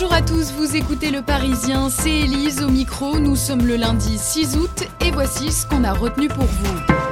Bonjour à tous, vous écoutez Le Parisien, c'est Élise au micro. Nous sommes le lundi 6 août et voici ce qu'on a retenu pour vous.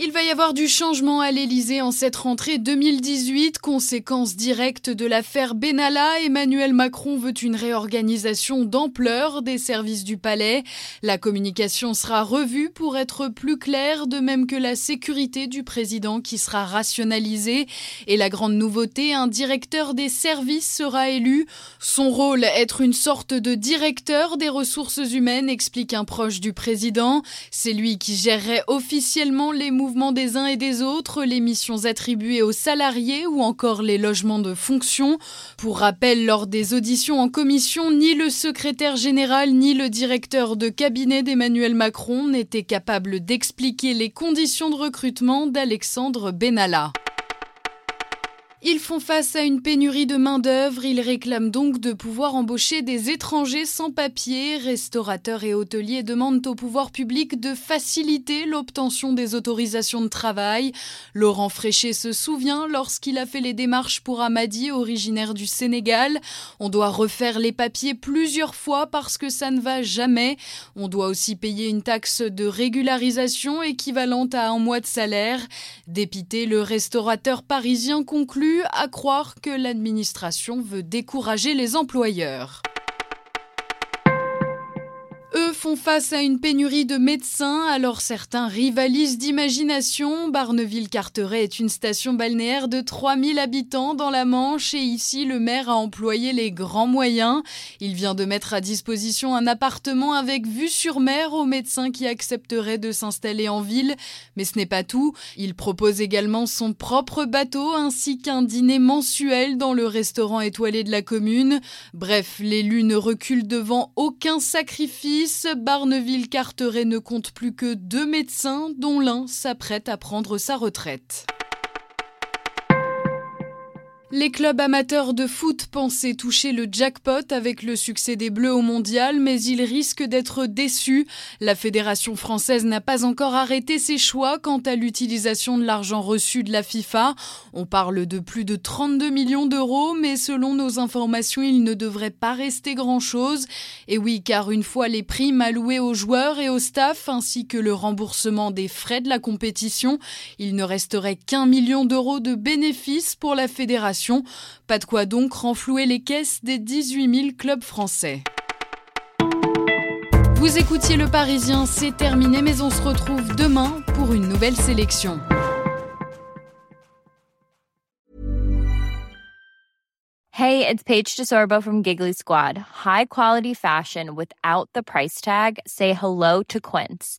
Il va y avoir du changement à l'Elysée en cette rentrée 2018, conséquence directe de l'affaire Benalla. Emmanuel Macron veut une réorganisation d'ampleur des services du palais. La communication sera revue pour être plus claire, de même que la sécurité du président qui sera rationalisée. Et la grande nouveauté, un directeur des services sera élu. Son rôle, être une sorte de directeur des ressources humaines, explique un proche du président. C'est lui qui gérerait officiellement les mouvements des uns et des autres, les missions attribuées aux salariés ou encore les logements de fonction. Pour rappel, lors des auditions en commission, ni le secrétaire général ni le directeur de cabinet d'Emmanuel Macron n'étaient capables d'expliquer les conditions de recrutement d'Alexandre Benalla. Ils font face à une pénurie de main-d'œuvre. Ils réclament donc de pouvoir embaucher des étrangers sans papier. Restaurateurs et hôteliers demandent au pouvoir public de faciliter l'obtention des autorisations de travail. Laurent Fréchet se souvient lorsqu'il a fait les démarches pour Amadi, originaire du Sénégal. On doit refaire les papiers plusieurs fois parce que ça ne va jamais. On doit aussi payer une taxe de régularisation équivalente à un mois de salaire. Dépité, le restaurateur parisien conclut à croire que l'administration veut décourager les employeurs font face à une pénurie de médecins, alors certains rivalisent d'imagination. Barneville-Carteret est une station balnéaire de 3000 habitants dans la Manche et ici le maire a employé les grands moyens. Il vient de mettre à disposition un appartement avec vue sur mer aux médecins qui accepteraient de s'installer en ville. Mais ce n'est pas tout. Il propose également son propre bateau ainsi qu'un dîner mensuel dans le restaurant étoilé de la commune. Bref, l'élu ne recule devant aucun sacrifice. Barneville-Carteret ne compte plus que deux médecins, dont l'un s'apprête à prendre sa retraite. Les clubs amateurs de foot pensaient toucher le jackpot avec le succès des Bleus au mondial, mais ils risquent d'être déçus. La Fédération française n'a pas encore arrêté ses choix quant à l'utilisation de l'argent reçu de la FIFA. On parle de plus de 32 millions d'euros, mais selon nos informations, il ne devrait pas rester grand-chose. Et oui, car une fois les primes allouées aux joueurs et au staff, ainsi que le remboursement des frais de la compétition, il ne resterait qu'un million d'euros de bénéfices pour la Fédération pas de quoi donc renflouer les caisses des 18 000 clubs français. Vous écoutiez Le Parisien, c'est terminé, mais on se retrouve demain pour une nouvelle sélection. Hey, it's Paige DeSorbo from Giggly Squad. High quality fashion without the price tag. Say hello to Quince.